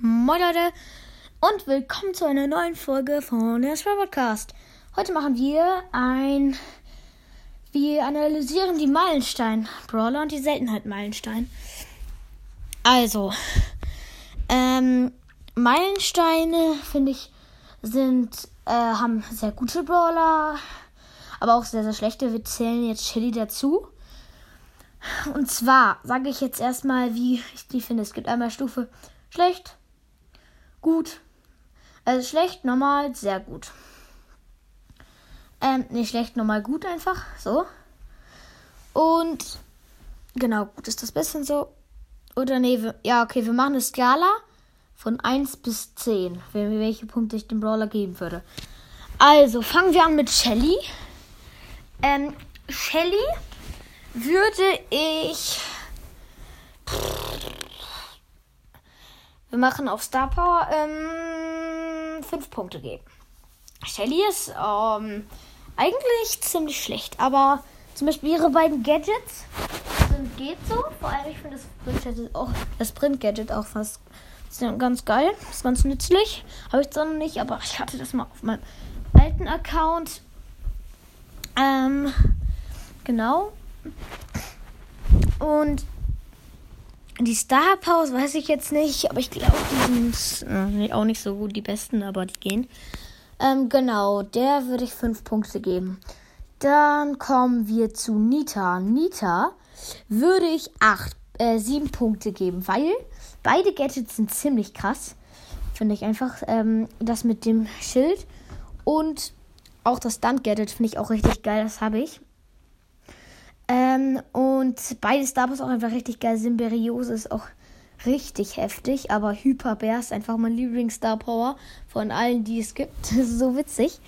Moin Leute und willkommen zu einer neuen Folge von der Spray Podcast. Heute machen wir ein. Wir analysieren die Meilenstein-Brawler und die Seltenheit-Meilenstein. Also, ähm, Meilensteine, finde ich, sind, äh, haben sehr gute Brawler, aber auch sehr, sehr schlechte. Wir zählen jetzt Chili dazu. Und zwar sage ich jetzt erstmal, wie ich die finde. Es gibt einmal Stufe schlecht, gut, also schlecht, normal, sehr gut. Ähm, nicht schlecht, normal, gut einfach, so. Und genau, gut ist das bisschen so. Oder nee, wir, ja, okay, wir machen eine Skala von 1 bis 10, welche Punkte ich dem Brawler geben würde. Also, fangen wir an mit Shelly. Ähm, Shelly würde ich. Wir machen auf Star Power ähm, 5 Punkte geben. Shelly ist ähm, eigentlich ziemlich schlecht, aber zum Beispiel ihre beiden Gadgets sind geht so. Vor allem, ich finde das Sprint-Gadget auch, das Sprint-Gadget auch fast ganz geil. Ist ganz nützlich. Habe ich zwar noch nicht, aber ich hatte das mal auf meinem alten Account. Ähm, genau. Und die Star Powers weiß ich jetzt nicht, aber ich glaube, die sind äh, auch nicht so gut, die besten, aber die gehen. Ähm, genau, der würde ich fünf Punkte geben. Dann kommen wir zu Nita. Nita würde ich acht, äh, sieben Punkte geben, weil beide Gadgets sind ziemlich krass. Finde ich einfach. Ähm, das mit dem Schild und auch das Stunt-Gadget finde ich auch richtig geil. Das habe ich. Ähm, und beide Star Wars auch einfach richtig geil. Symberiose ist auch richtig heftig, aber Hyper Bear ist einfach mein Lieblings-Star Power von allen, die es gibt. So witzig.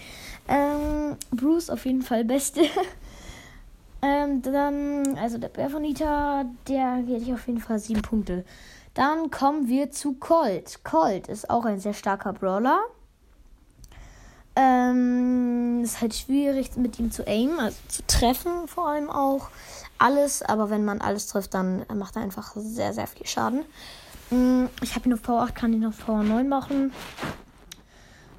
Ähm, Bruce auf jeden Fall beste. ähm, dann, also der Bär von Nita, der geht ich auf jeden Fall sieben Punkte. Dann kommen wir zu Colt. Colt ist auch ein sehr starker Brawler. Ähm, ist halt schwierig mit ihm zu aimen, also zu treffen vor allem auch. Alles, aber wenn man alles trifft, dann macht er einfach sehr, sehr viel Schaden. Mm, ich habe ihn auf Power 8, kann ihn auf Power 9 machen.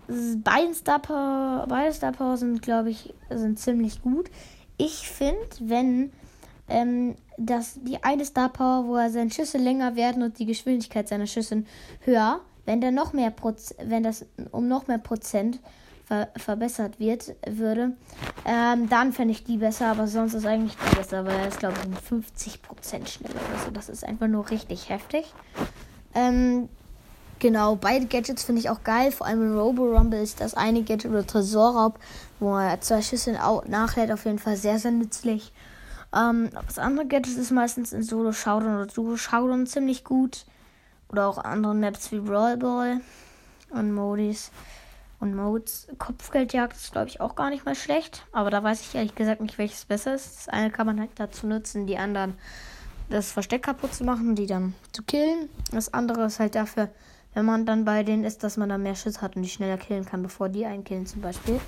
Beide Star Power, beide Star Power sind, glaube ich, sind ziemlich gut. Ich finde, wenn ähm, dass die eine Star Power, wo er seine Schüsse länger werden und die Geschwindigkeit seiner Schüsse höher, wenn der noch mehr Proz wenn das um noch mehr Prozent ver verbessert wird, würde, ähm, dann fände ich die besser, aber sonst ist eigentlich die besser, weil er ist, glaube ich, um 50% schneller oder so. Das ist einfach nur richtig heftig. Ähm, genau, beide Gadgets finde ich auch geil. Vor allem in Robo Rumble ist das eine Gadget oder Tresorraub, wo er zwei Schüsse nachlädt, auf jeden Fall sehr, sehr nützlich. Ähm, das andere Gadget ist meistens in Solo Showdown oder Duo Showdown ziemlich gut. Oder auch anderen Maps wie Brawl Ball und Modis und Modes. Kopfgeldjagd ist, glaube ich, auch gar nicht mal schlecht. Aber da weiß ich ehrlich gesagt nicht, welches besser ist. Das eine kann man halt dazu nutzen, die anderen das Versteck kaputt zu machen, die dann zu killen. Das andere ist halt dafür, wenn man dann bei denen ist, dass man dann mehr Schuss hat und die schneller killen kann, bevor die einen killen zum Beispiel.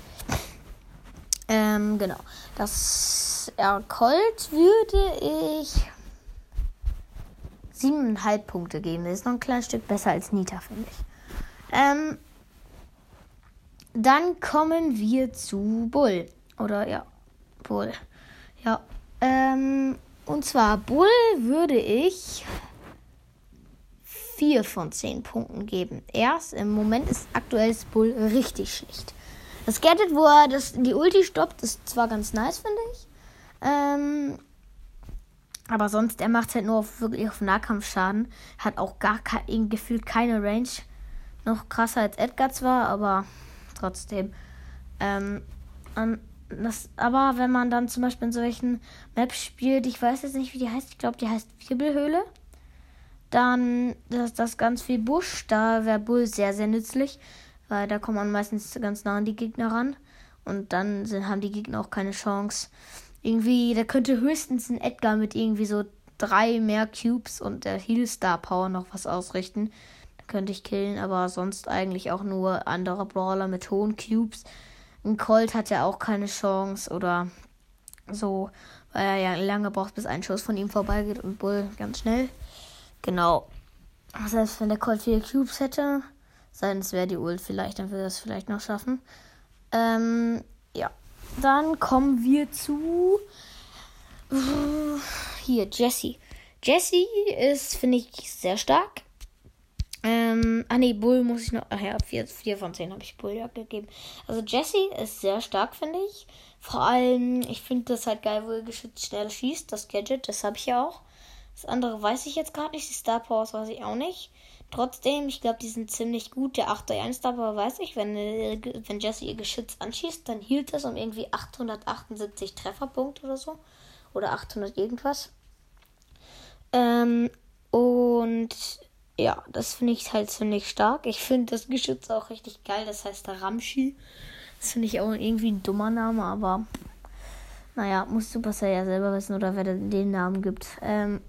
Ähm, genau. Das ja, Colt würde ich siebeneinhalb Punkte geben. Das ist noch ein kleines Stück besser als Nita, finde ich. Ähm, dann kommen wir zu Bull. Oder ja, Bull. Ja. Ähm, und zwar Bull würde ich 4 von 10 Punkten geben. Erst im Moment ist aktuell Bull richtig schlecht. Das Gadget, wo er das, die Ulti stoppt, ist zwar ganz nice, finde ich. Ähm, aber sonst, er macht halt nur auf, wirklich auf Nahkampfschaden. Hat auch gar kein, gefühlt keine Range. Noch krasser als Edgar zwar, aber trotzdem. Ähm, das, aber wenn man dann zum Beispiel in solchen Maps spielt, ich weiß jetzt nicht, wie die heißt, ich glaube, die heißt Wirbelhöhle, dann ist das ganz viel Busch, da wäre Bull sehr, sehr nützlich, weil da kommt man meistens ganz nah an die Gegner ran und dann sind, haben die Gegner auch keine Chance. Irgendwie, da könnte höchstens ein Edgar mit irgendwie so drei mehr Cubes und der Heal Star Power noch was ausrichten könnte ich killen, aber sonst eigentlich auch nur andere Brawler mit hohen Cubes. Ein Colt hat ja auch keine Chance oder so, weil er ja lange braucht, bis ein Schuss von ihm vorbeigeht und Bull ganz schnell. Genau. Selbst wenn der Colt viele Cubes hätte, sei es wäre die Ult vielleicht, dann würde er es vielleicht noch schaffen. Ähm, ja. Dann kommen wir zu. Hier, Jesse. Jesse ist, finde ich, sehr stark. Ähm, ah ne, Bull muss ich noch. Ach ja, 4, 4 von 10 habe ich Bull ja gegeben. Also Jesse ist sehr stark, finde ich. Vor allem, ich finde das halt geil, wo er geschützt schnell schießt. Das Gadget, das habe ich ja auch. Das andere weiß ich jetzt gerade nicht. Die Star Powers weiß ich auch nicht. Trotzdem, ich glaube, die sind ziemlich gut. Der 8 1 Star Power weiß ich. Wenn, wenn Jesse ihr Geschütz anschießt, dann hielt das um irgendwie 878 Trefferpunkte oder so. Oder 800 irgendwas. Ähm, und ja, das finde ich halt ziemlich stark. Ich finde das Geschütz auch richtig geil. Das heißt der Ramschi. Das finde ich auch irgendwie ein dummer Name, aber naja, muss Supercell ja selber wissen oder wer den Namen gibt. Ähm,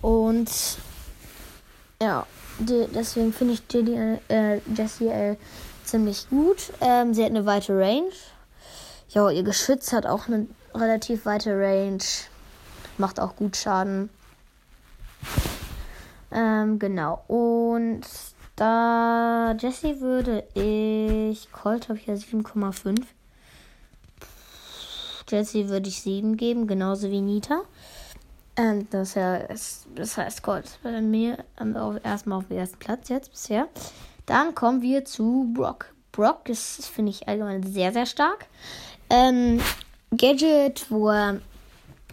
und ja, die, deswegen finde ich die, äh, Jessie äh, ziemlich gut. Ähm, sie hat eine weite Range. Ja, ihr Geschütz hat auch eine relativ weite Range. Macht auch gut Schaden. Ähm, genau. Und da Jessie würde ich. Colt habe ich ja 7,5. Jessie würde ich 7 geben, genauso wie Nita. Ähm, das, heißt, das heißt Colt bei mir ähm, erstmal auf dem ersten Platz jetzt bisher. Dann kommen wir zu Brock. Brock ist, finde ich, allgemein sehr, sehr stark. Ähm, Gadget, wo er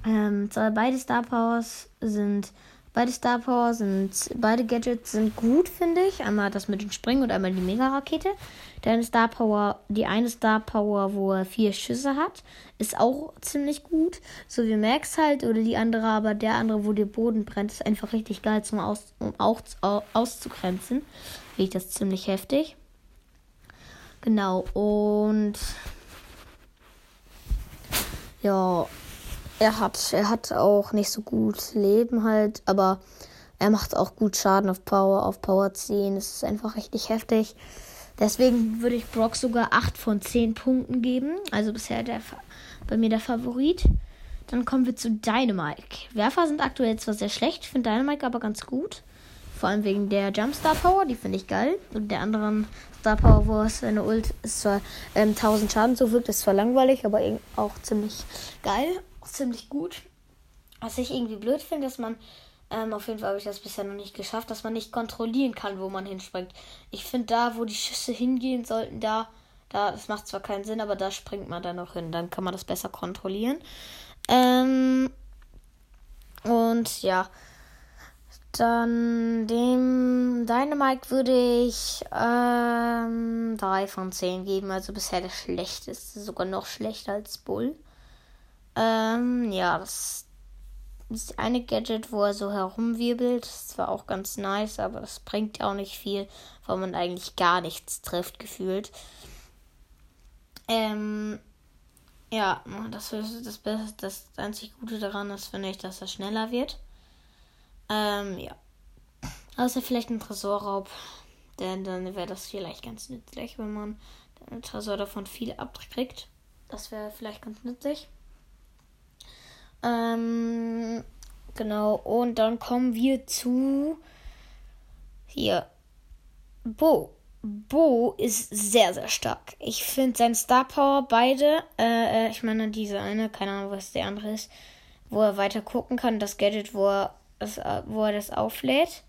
ähm, beide Star Powers sind Beide Star Power sind, beide Gadgets sind gut, finde ich. Einmal das mit dem Springen und einmal die Mega-Rakete. Deine Star Power, die eine Star Power, wo er vier Schüsse hat, ist auch ziemlich gut. So wie Max halt oder die andere, aber der andere, wo der Boden brennt, ist einfach richtig geil, zum Aus, um auch auszugrenzen. Finde ich das ziemlich heftig. Genau, und ja, er hat, er hat auch nicht so gut Leben halt, aber er macht auch gut Schaden auf Power, auf Power 10. Das ist einfach richtig heftig. Deswegen würde ich Brock sogar 8 von 10 Punkten geben. Also bisher der, bei mir der Favorit. Dann kommen wir zu Dynamike. Werfer sind aktuell zwar sehr schlecht, ich finde Dynamike aber ganz gut. Vor allem wegen der Jumpstar Power, die finde ich geil. Und der anderen Star Power, wo es eine Ult ist zwar ähm, 1000 Schaden zufügt, ist zwar langweilig, aber auch ziemlich geil ziemlich gut. Was ich irgendwie blöd finde, dass man, ähm, auf jeden Fall habe ich das bisher noch nicht geschafft, dass man nicht kontrollieren kann, wo man hinspringt. Ich finde da, wo die Schüsse hingehen sollten, da, da, das macht zwar keinen Sinn, aber da springt man dann noch hin. Dann kann man das besser kontrollieren. Ähm, und ja. Dann dem Dynamite würde ich ähm, 3 von 10 geben. Also bisher der schlechteste. Sogar noch schlechter als Bull. Ähm, ja, das ist eine Gadget, wo er so herumwirbelt. Das war auch ganz nice, aber das bringt ja auch nicht viel, weil man eigentlich gar nichts trifft, gefühlt. Ähm, ja, das ist das Beste, das einzig Gute daran ist, finde ich, dass er schneller wird. Ähm, ja. Außer vielleicht ein Tresorraub. Denn dann wäre das vielleicht ganz nützlich, wenn man den Tresor davon viel abkriegt. Das wäre vielleicht ganz nützlich. Ähm, genau, und dann kommen wir zu hier. Bo. Bo ist sehr, sehr stark. Ich finde sein Star Power beide, äh, äh, ich meine diese eine, keine Ahnung, was der andere ist, wo er weiter gucken kann, das Gadget, wo er das, äh, wo er das auflädt.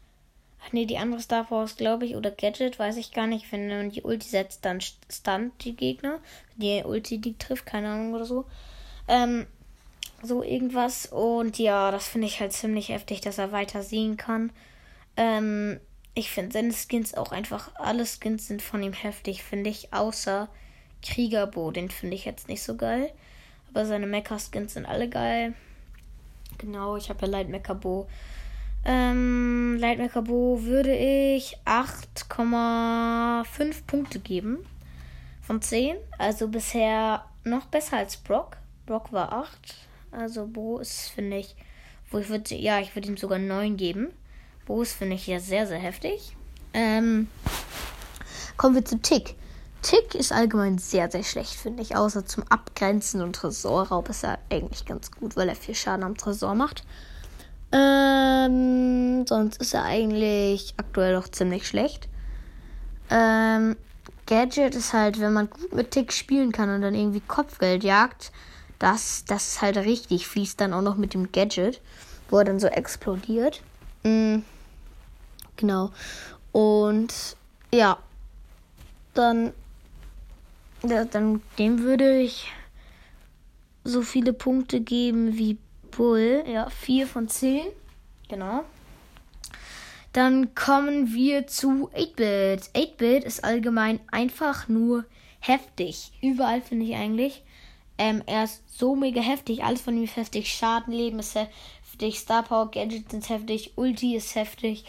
Ach nee, die andere Star Power ist, glaube ich, oder Gadget, weiß ich gar nicht. Wenn man die Ulti setzt, dann stunt die Gegner. Die Ulti die trifft, keine Ahnung oder so. Ähm, so irgendwas. Und ja, das finde ich halt ziemlich heftig, dass er weiter sehen kann. Ähm, ich finde seine Skins auch einfach, alle Skins sind von ihm heftig, finde ich, außer Kriegerbo, den finde ich jetzt nicht so geil. Aber seine Mecha-Skins sind alle geil. Genau, ich habe ja Light Mecha Bo. Ähm, Light Mecha Bo würde ich 8,5 Punkte geben. Von 10. Also bisher noch besser als Brock. Brock war 8. Also Bo ist, finde ich, wo ich würde, ja, ich würde ihm sogar 9 geben. Bo ist, finde ich, ja sehr, sehr heftig. Ähm, kommen wir zu Tick. Tick ist allgemein sehr, sehr schlecht, finde ich. Außer zum Abgrenzen und Tresorraub ist er eigentlich ganz gut, weil er viel Schaden am Tresor macht. Ähm, sonst ist er eigentlich aktuell doch ziemlich schlecht. Ähm, Gadget ist halt, wenn man gut mit Tick spielen kann und dann irgendwie Kopfgeld jagt, das, das ist halt richtig fies. Dann auch noch mit dem Gadget, wo er dann so explodiert. Mhm. Genau. Und ja, dann, ja, dann dem würde ich so viele Punkte geben wie Bull. Ja, 4 von 10. Genau. Dann kommen wir zu 8-Bit. 8-Bit ist allgemein einfach nur heftig. Überall finde ich eigentlich. Ähm, er ist so mega heftig. Alles von ihm ist heftig. Schadenleben ist heftig. Star Power Gadgets sind heftig. Ulti ist heftig.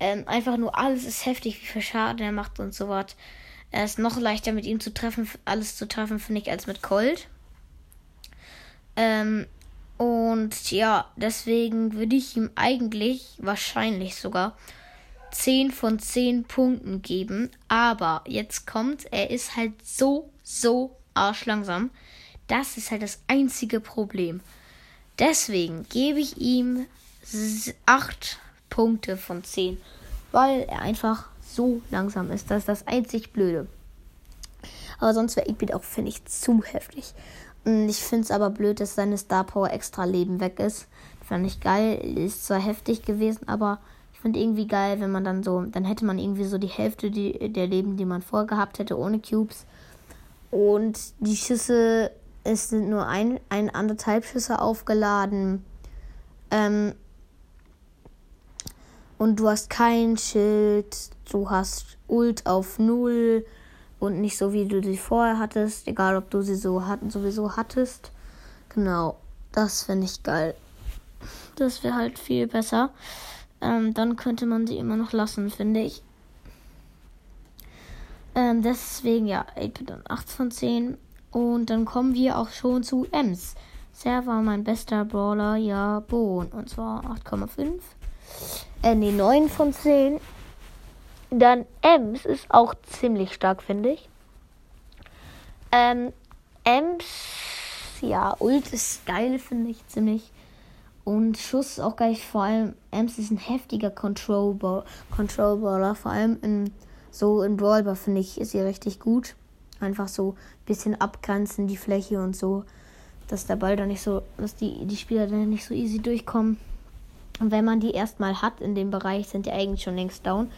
Ähm, einfach nur alles ist heftig, wie viel Schaden er macht und so was. Er ist noch leichter mit ihm zu treffen, alles zu treffen, finde ich, als mit Colt. Ähm, und ja, deswegen würde ich ihm eigentlich, wahrscheinlich sogar, 10 von 10 Punkten geben. Aber jetzt kommt, er ist halt so, so arschlangsam. Das ist halt das einzige Problem. Deswegen gebe ich ihm 8 Punkte von 10. Weil er einfach so langsam ist. Das ist das einzig Blöde. Aber sonst wäre 8 auch, finde ich, zu heftig. Ich finde es aber blöd, dass seine Star Power extra Leben weg ist. Fand ich geil. Ist zwar heftig gewesen, aber ich finde irgendwie geil, wenn man dann so, dann hätte man irgendwie so die Hälfte die, der Leben, die man vorgehabt hätte, ohne Cubes. Und die Schüsse, es sind nur ein, ein anderthalb Schüsse aufgeladen. Ähm, und du hast kein Schild, du hast Ult auf Null und nicht so, wie du sie vorher hattest, egal ob du sie so hatten, sowieso hattest. Genau, das finde ich geil. Das wäre halt viel besser. Ähm, dann könnte man sie immer noch lassen, finde ich. Ähm, deswegen ja, 8 dann 8 von 10. Und dann kommen wir auch schon zu Ems. Sehr war mein bester Brawler, ja, Bohn. Und zwar 8,5. Äh, nee, 9 von 10. Dann Ems ist auch ziemlich stark, finde ich. Ähm, Ems, ja, Ult ist geil, finde ich ziemlich. Und Schuss auch geil. Vor allem, Ems ist ein heftiger Control-Baller. Control vor allem in, so in Brawlbar, finde ich, ist sie richtig gut. Einfach so ein bisschen abgrenzen, die Fläche und so. Dass der Ball da nicht so, dass die, die Spieler dann nicht so easy durchkommen. Und wenn man die erstmal hat in dem Bereich, sind die eigentlich schon längst down.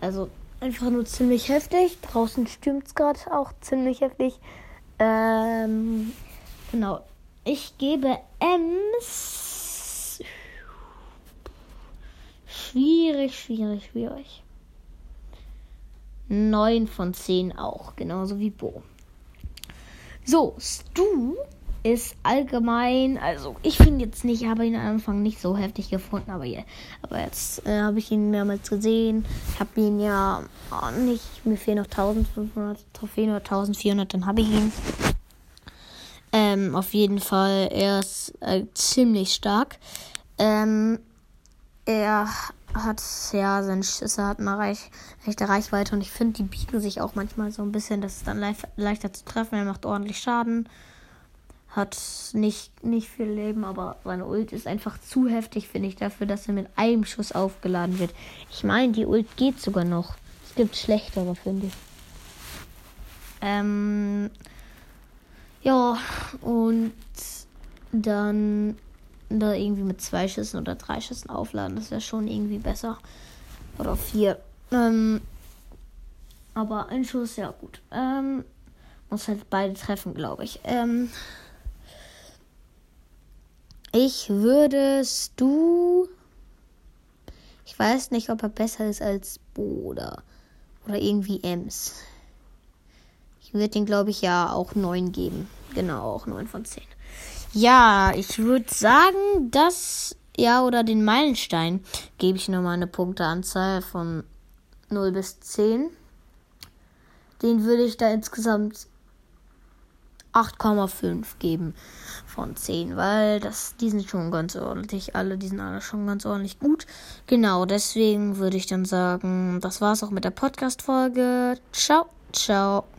Also einfach nur ziemlich heftig. Draußen stürmt es gerade auch ziemlich heftig. Ähm, genau. Ich gebe Ems. Schwierig, schwierig, schwierig. 9 von 10 auch, genauso wie Bo. So, Stu ist allgemein, also ich finde jetzt nicht, ich habe ihn am Anfang nicht so heftig gefunden, aber, je, aber jetzt äh, habe ich ihn mehrmals gesehen. Ich habe ihn ja oh, nicht, mir fehlen noch 1500 Trophäen oder 1400, dann habe ich ihn. Ähm, auf jeden Fall, er ist äh, ziemlich stark. Ähm, er hat, ja, seine Schüsse hat eine reich, rechte Reichweite und ich finde, die bieten sich auch manchmal so ein bisschen, das ist dann leicht, leichter zu treffen. Er macht ordentlich Schaden hat nicht, nicht viel Leben, aber seine Ult ist einfach zu heftig, finde ich, dafür, dass er mit einem Schuss aufgeladen wird. Ich meine, die Ult geht sogar noch. Es gibt schlechtere, finde ich. Ähm, ja, und dann da irgendwie mit zwei Schüssen oder drei Schüssen aufladen, das wäre schon irgendwie besser. Oder vier. Ähm, aber ein Schuss, ja gut. Ähm, muss halt beide treffen, glaube ich. Ähm, ich würdest du. Ich weiß nicht, ob er besser ist als Bo oder, oder irgendwie Ems. Ich würde ihn, glaube ich, ja auch 9 geben. Genau, auch 9 von 10. Ja, ich würde sagen, dass. Ja, oder den Meilenstein gebe ich nochmal eine Punkteanzahl von 0 bis 10. Den würde ich da insgesamt 8,5 geben von 10, weil das, die sind schon ganz ordentlich. Alle, die sind alle schon ganz ordentlich gut. Genau, deswegen würde ich dann sagen, das war's auch mit der Podcast-Folge. Ciao, ciao.